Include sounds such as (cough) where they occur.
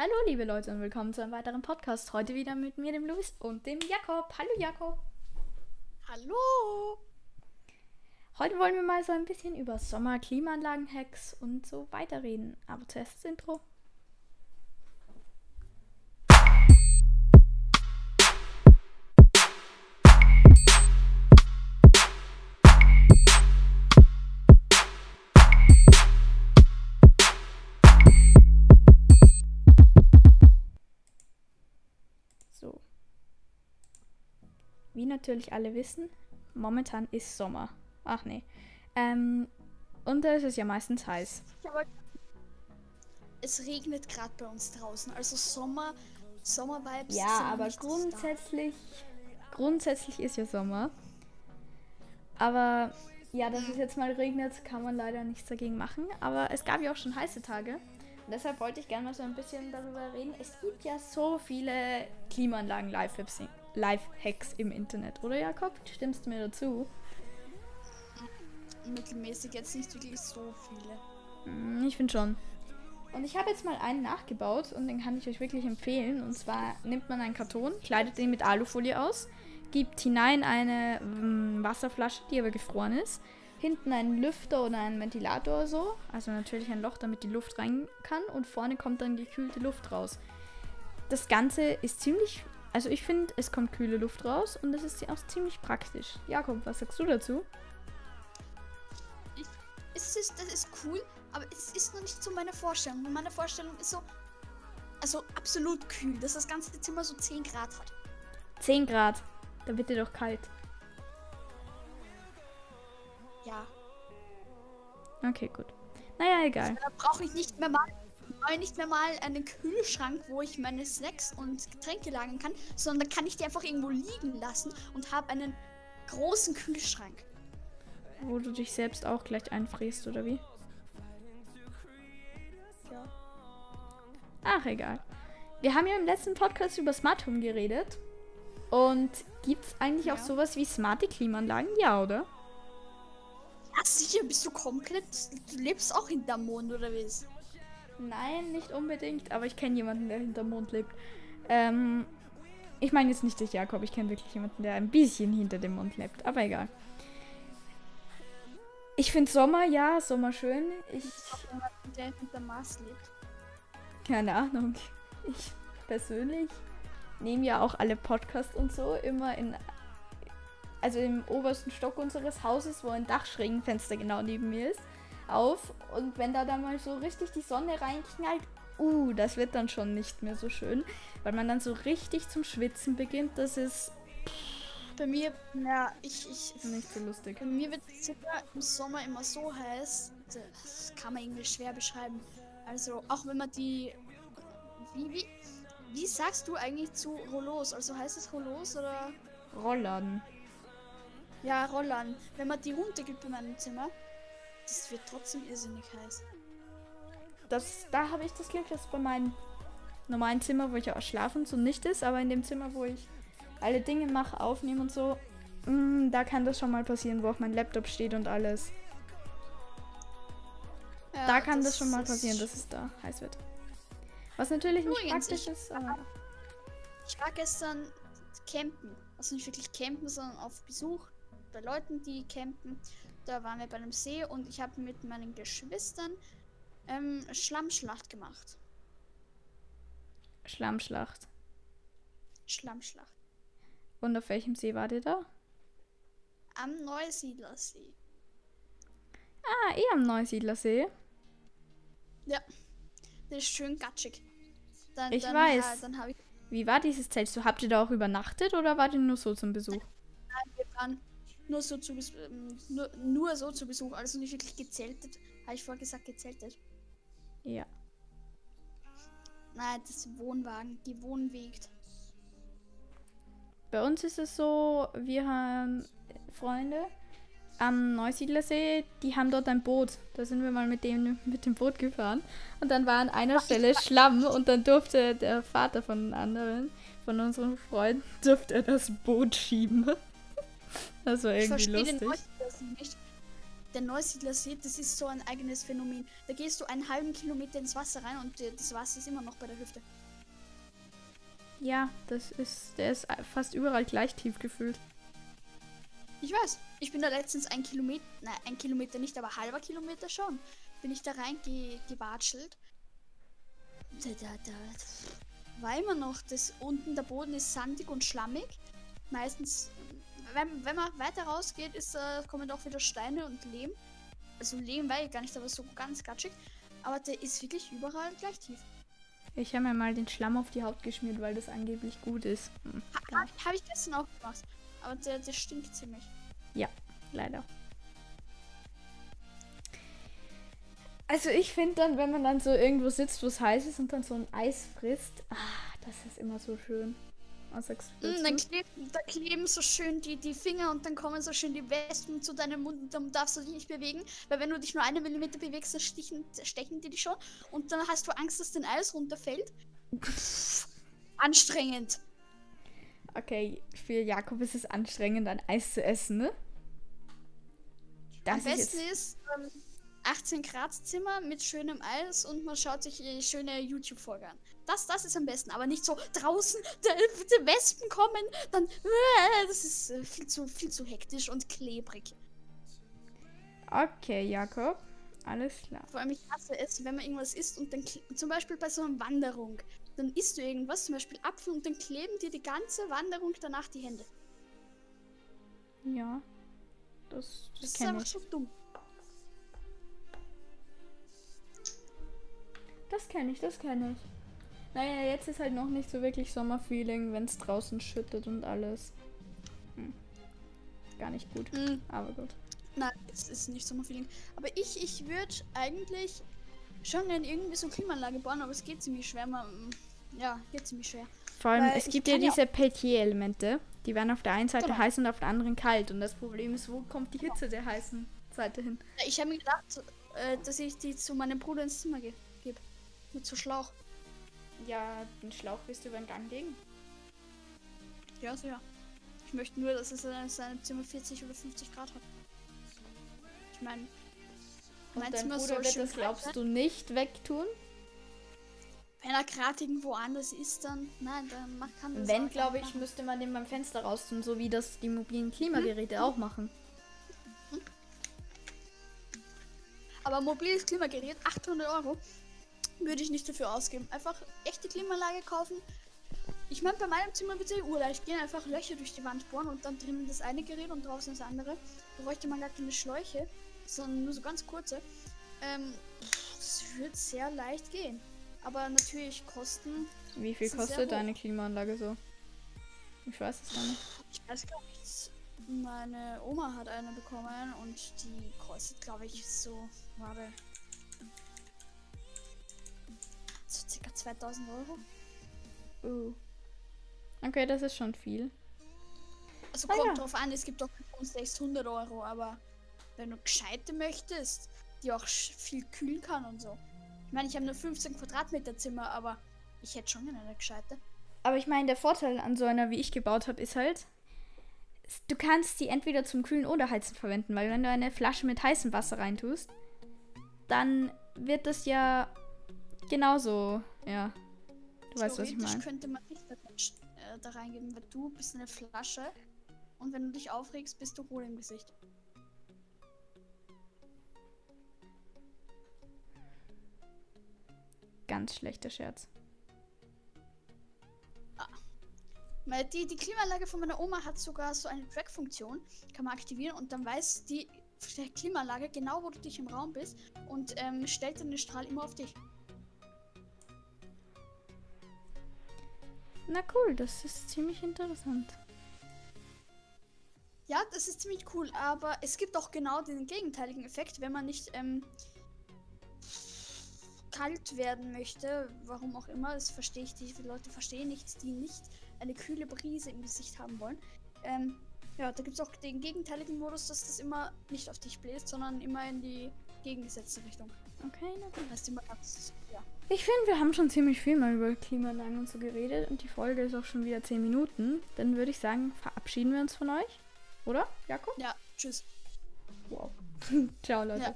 Hallo liebe Leute und willkommen zu einem weiteren Podcast. Heute wieder mit mir, dem Luis und dem Jakob. Hallo Jakob. Hallo. Heute wollen wir mal so ein bisschen über Sommer, Klimaanlagen-Hacks und so weiter reden. Aber zuerst das Intro. Natürlich alle wissen, momentan ist Sommer. Ach nee. Ähm, und da ist es ja meistens heiß. Aber es regnet gerade bei uns draußen. Also Sommer, Sommer-Vibes. Ja, aber nicht da. grundsätzlich, grundsätzlich ist ja Sommer. Aber ja, dass es jetzt mal regnet, kann man leider nichts dagegen machen. Aber es gab ja auch schon heiße Tage. Und deshalb wollte ich gerne mal so ein bisschen darüber reden. Es gibt ja so viele Klimaanlagen Live-Hacks Live-Hacks im Internet, oder Jakob? Stimmst du mir dazu? Mittelmäßig jetzt nicht wirklich so viele. Mm, Ich finde schon. Und ich habe jetzt mal einen nachgebaut und den kann ich euch wirklich empfehlen. Und zwar nimmt man einen Karton, kleidet den mit Alufolie aus, gibt hinein eine mm, Wasserflasche, die aber gefroren ist, hinten einen Lüfter oder einen Ventilator oder so, also natürlich ein Loch, damit die Luft rein kann und vorne kommt dann gekühlte Luft raus. Das Ganze ist ziemlich, also ich finde, es kommt kühle Luft raus und das ist auch ziemlich praktisch. Jakob, was sagst du dazu? Es ist, das ist cool, aber es ist noch nicht so meine Vorstellung. Und meine Vorstellung ist so, also absolut kühl, dass das ganze Zimmer so 10 Grad hat. 10 Grad, da wird dir doch kalt. Ja. Okay, gut. Naja, egal. Da brauche ich nicht mehr mal, brauche ich nicht mehr mal einen Kühlschrank, wo ich meine Snacks und Getränke lagern kann, sondern kann ich die einfach irgendwo liegen lassen und habe einen großen Kühlschrank. Wo du dich selbst auch gleich einfriest, oder wie? Ja. Ach, egal. Wir haben ja im letzten Podcast über Smart Home geredet. Und gibt es eigentlich auch Ja. sowas wie smarte Klimaanlagen? Ja, oder? Ja, sicher, bist du komplett. Du lebst auch hinterm Mond, oder wie ist? Nein, nicht unbedingt, aber ich kenne jemanden, der hinterm Mond lebt. Ähm, ich meine jetzt nicht dich, Jakob, ich kenne wirklich jemanden, der ein bisschen hinter dem Mond lebt, aber egal. Ich finde Sommer, ja, Sommer schön. Ich, Der hinterm Mars lebt. keine Ahnung. Ich persönlich nehme ja auch alle Podcasts und so immer in, also im obersten Stock unseres Hauses, wo ein Dachschrägenfenster genau neben mir ist, auf. Und wenn da dann mal so richtig die Sonne reinknallt, uh, das wird dann schon nicht mehr so schön, weil man dann so richtig zum Schwitzen beginnt. Das ist Bei mir, ja, ich, ich. nicht so lustig. Bei mir wird es im Sommer immer so heiß, das kann man irgendwie schwer beschreiben. Also, auch wenn man die. Wie, wie, wie sagst du eigentlich zu Rollos? Also heißt es Rollos oder. Rollern. Ja, Rollern. Wenn man die runtergibt in meinem Zimmer, das wird trotzdem irrsinnig heiß. Das, da habe ich das Glück, dass bei meinem normalen Zimmer, wo ich auch schlafen, so nicht ist, aber in dem Zimmer, wo ich alle Dinge mache, aufnehme und so, mm, da kann das schon mal passieren, wo auch mein Laptop steht und alles. Ja, da kann das, schon mal passieren, dass es da heiß wird. Was natürlich nicht Übrigens, praktisch ich- ist, aber Ich war gestern campen. Also nicht wirklich campen, sondern auf Besuch bei Leuten, die campen. Da waren wir bei einem See und ich habe mit meinen Geschwistern ähm, Schlammschlacht gemacht. Schlammschlacht. Schlammschlacht. Und auf welchem See war ihr da? Am Neusiedlersee. Ah, eh am Neusiedlersee. Ja. Das ist schön gatschig. Dann, Ich dann, weiß. habe ich. Wie war dieses Zelt? So, habt ihr da auch übernachtet oder wart ihr nur so zum Besuch? Wir waren nur so zu, ähm, nur, nur so zu Besuch, also nicht wirklich gezeltet. Habe ich vorher gesagt, gezeltet? Ja. Nein, das Wohnwagen, die Wohnwegt. Bei uns ist es so, wir haben Freunde am Neusiedlersee, die haben dort ein Boot. Da sind wir mal mit dem, mit dem Boot gefahren. Und dann war an einer Stelle Schlamm und dann durfte der Vater von anderen, von unseren Freunden, durfte er das Boot schieben. Das war Ich irgendwie verstehe den lustig. Leuten das nicht. der Neusiedlersee, das ist so ein eigenes Phänomen. Da gehst du einen halben Kilometer ins Wasser rein und äh, das Wasser ist immer noch bei der Hüfte. Ja, das ist, der ist fast überall gleich tief gefühlt. Ich weiß, ich bin da letztens ein Kilometer, nein, ein Kilometer nicht, aber halber Kilometer schon, bin ich da reingewatschelt. Da, da, da war immer noch, das unten der Boden ist sandig und schlammig. Meistens, wenn, wenn man weiter rausgeht, ist, äh, kommen auch wieder Steine und Lehm. Also Lehm weiß ich gar nicht, aber so ganz gatschig. Aber der ist wirklich überall gleich tief. Ich habe mir mal den Schlamm auf die Haut geschmiert, weil das angeblich gut ist. Hm, ha, habe ich gestern auch gemacht. Aber der, der stinkt ziemlich. Ja, leider. Also ich finde dann, wenn man dann so irgendwo sitzt, wo es heiß ist und dann so ein Eis frisst, ah, das ist immer so schön. Du mm, dann, kleben, da kleben so schön die, die Finger und dann kommen so schön die Wespen zu deinem Mund und dann darfst du dich nicht bewegen, weil wenn du dich nur eine Millimeter bewegst, dann stichen, stechen die dich schon und dann hast du Angst, dass dein Eis runterfällt. (laughs) anstrengend. Okay, für Jakob ist es anstrengend, ein Eis zu essen, ne? Das Am besten ist ähm, 18 Grad Zimmer mit schönem Eis und man schaut sich schöne YouTube-Folge an. Das, das ist am besten, aber nicht so draußen, (laughs) die Wespen kommen, dann, äh, das ist äh, viel zu, viel zu hektisch und klebrig. Okay, Jakob, alles klar. Vor allem, ich hasse es, wenn man irgendwas isst und dann, zum Beispiel bei so einer Wanderung, dann isst du irgendwas, zum Beispiel Apfel, und dann kleben dir die ganze Wanderung danach die Hände. Ja, das, das, das ist einfach ich. so dumm. Das kenne ich, das kenne ich. Naja, jetzt ist halt noch nicht so wirklich Sommerfeeling, wenn es draußen schüttet und alles. Hm. Gar nicht gut, mhm. aber gut. Nein, es ist nicht Sommerfeeling. Aber ich, ich würde eigentlich schon gerne irgendwie so eine Klimaanlage bauen, aber es geht ziemlich schwer. Man, ja, geht ziemlich schwer. Vor allem, Weil es gibt ja diese Peltier-Elemente. Die werden auf der einen Seite genau. heiß und auf der anderen kalt. Und das Problem ist, wo kommt die Hitze der heißen Seite hin? Ich habe mir gedacht, äh, dass ich die zu meinem Bruder ins Zimmer gebe. Mit so Schlauch. Ja, den Schlauch wirst du über den Gang legen. Ja, so ja. Ich möchte nur, dass es in seinem Zimmer 40 oder 50 Grad hat. Ich meine, mein Zimmer Bruder soll wird das, glaubst du, nicht wegtun? Wenn er gerade irgendwo anders ist, dann nein, dann macht kann das Wenn, glaube ich, machen. müsste man den beim Fenster raus tun, so wie das die mobilen Klimageräte hm? auch machen. Aber mobiles Klimagerät 800 Euro würde ich nicht dafür ausgeben. Einfach echte Klimaanlage kaufen. Ich meine, bei meinem Zimmer wird es ja urleicht gehen. Einfach Löcher durch die Wand bohren und dann drinnen das eine Gerät und draußen das andere. Da bräuchte man gar keine Schläuche, sondern nur so ganz kurze. Ähm, das wird sehr leicht gehen. Aber natürlich Kosten. Wie viel kostet deine Klimaanlage so? Ich weiß es gar nicht. Ich weiß gar nicht. Meine Oma hat eine bekommen und die kostet, glaube ich, so. Warte. 2000 Euro. Uh. Okay, das ist schon viel. Also kommt ah, ja. drauf an, es gibt auch 600 Euro, aber wenn du gescheite möchtest, die auch viel kühlen kann und so. Ich meine, ich habe nur 15 Quadratmeter Zimmer, aber ich hätte schon gerne eine gescheite. Aber ich meine, der Vorteil an so einer, wie ich gebaut habe, ist halt, du kannst die entweder zum Kühlen oder Heizen verwenden, weil wenn du eine Flasche mit heißem Wasser reintust, dann wird das ja Genauso, ja. Du weißt, was ich meine. könnte man nicht äh, da reingeben, weil du bist eine Flasche und wenn du dich aufregst, bist du hohl im Gesicht. Ganz schlechter Scherz. Ah. Die, die Klimaanlage von meiner Oma hat sogar so eine Track-Funktion. Kann man aktivieren und dann weiß die Klimaanlage genau, wo du dich im Raum bist und ähm, stellt dann den Strahl immer auf dich. Na cool, das ist ziemlich interessant. Ja, das ist ziemlich cool, aber es gibt auch genau den gegenteiligen Effekt, wenn man nicht ähm, kalt werden möchte, warum auch immer, das verstehe ich, die Leute verstehen nicht, die nicht eine kühle Brise im Gesicht haben wollen. Ähm, ja, da gibt es auch den gegenteiligen Modus, dass das immer nicht auf dich bläst, sondern immer in die gegengesetzte Richtung. Okay, na gut. Das immer ganz, ja. Ich finde, wir haben schon ziemlich viel mal über Klimaanlagen und so geredet und die Folge ist auch schon wieder 10 Minuten. Dann würde ich sagen, verabschieden wir uns von euch. Oder, Jakob? Ja, tschüss. Wow. (laughs) Ciao, Leute. Ja.